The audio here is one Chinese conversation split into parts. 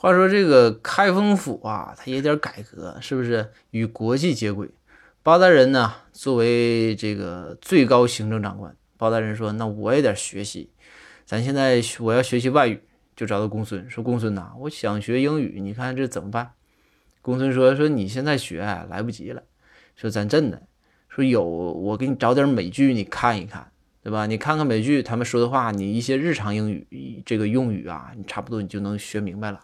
话说这个开封府啊，它有点改革，是不是与国际接轨？包大人呢，作为这个最高行政长官，包大人说：“那我也得学习。咱现在我要学习外语，就找到公孙说：‘公孙呐，我想学英语，你看这怎么办？’公孙说：‘说你现在学来不及了。说咱真的说有，我给你找点美剧，你看一看，对吧？你看看美剧，他们说的话，你一些日常英语这个用语啊，你差不多你就能学明白了。’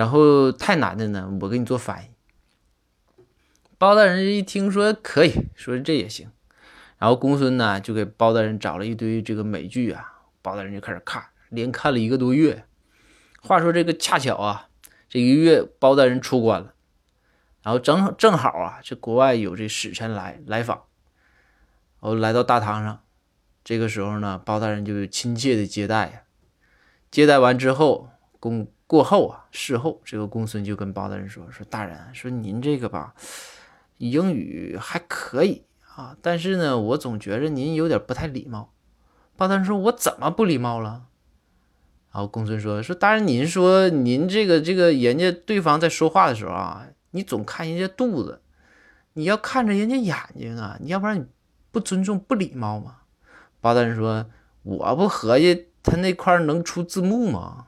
然后太难的呢，我给你做翻译。包大人一听说可以说这也行，然后公孙呢就给包大人找了一堆这个美剧啊，包大人就开始看，连看了一个多月。话说这个恰巧啊，这一个月包大人出关了，然后正正好啊，这国外有这使臣来来访，然后来到大堂上，这个时候呢，包大人就亲切的接待呀，接待完之后公。过后啊，事后这个公孙就跟包大人说：“说大人，说您这个吧，英语还可以啊，但是呢，我总觉着您有点不太礼貌。”包大人说：“我怎么不礼貌了？”然后公孙说：“说大人，您说您这个这个人家对方在说话的时候啊，你总看人家肚子，你要看着人家眼睛啊，你要不然你不尊重不礼貌吗？”包大人说：“我不合计他那块能出字幕吗？”